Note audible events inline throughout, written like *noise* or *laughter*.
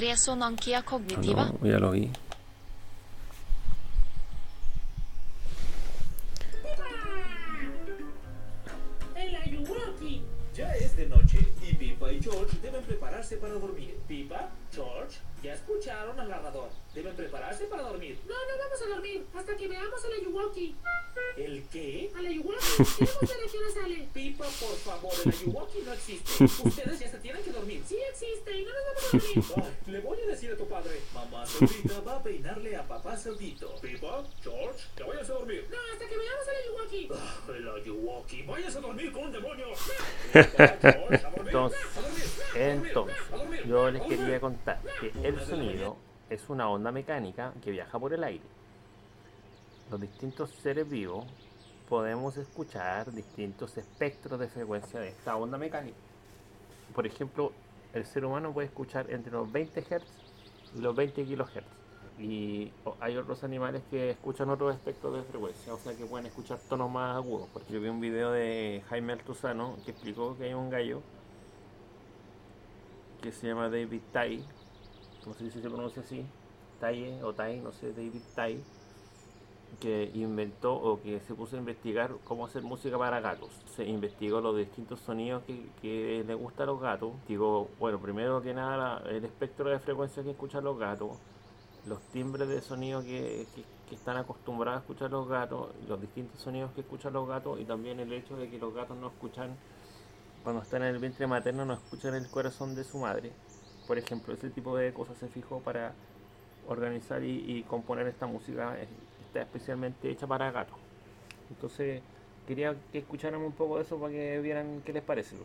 Resonankia Ah, cognitiva. no, ya lo vi. Ya es de noche y Pipa y George deben prepararse para dormir. Pipa, George, ya escucharon al narrador. Deben prepararse para dormir. No, no vamos a dormir hasta que veamos al Ayuwoki. ¿El qué? Al Ayuwoki. *laughs* Queremos ver a qué hora sale. Pipa, por favor, el *laughs* Ayuwoki no existe. *laughs* Ustedes ya se tienen que dormir. Sí existe y no nos vamos a dormir. Ay, le voy a decir a tu padre. Mamá Cerdita va a peinarle a papá Cerdito. Pipa, George, ya vayas a dormir. No, hasta que veamos al Ayuwoki. Ah, el Ayuwoki, vayas a dormir con un demonio. Pipa, *laughs* George, a dormir. Entonces, A dormir. entonces, yo les quería contar que el sonido es una onda mecánica que viaja por el aire. Los distintos seres vivos podemos escuchar distintos espectros de frecuencia de esta onda mecánica. Por ejemplo, el ser humano puede escuchar entre los 20 Hz los 20 kHz. Y hay otros animales que escuchan otros espectros de frecuencia, o sea que pueden escuchar tonos más agudos. Porque yo vi un video de Jaime Altuzano que explicó que hay un gallo que se llama David Tai, no sé si se pronuncia así, Tai o Tai, no sé, David Tai, que inventó o que se puso a investigar cómo hacer música para gatos. Se investigó los distintos sonidos que, le gustan a los gatos. Digo, bueno, primero que nada el espectro de frecuencia que escuchan los gatos, los timbres de sonido que, que- que están acostumbrados a escuchar los gatos, los distintos sonidos que escuchan los gatos y también el hecho de que los gatos no escuchan cuando están en el vientre materno no escuchan el corazón de su madre. Por ejemplo, ese tipo de cosas se fijó para organizar y componer esta música. Está especialmente hecha para gatos. Entonces, quería que escucharan un poco de eso para que vieran qué les parece.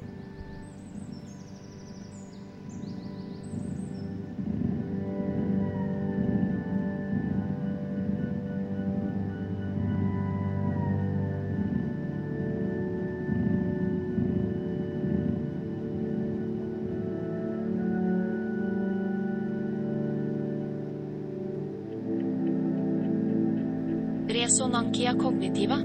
Resonancia cognitiva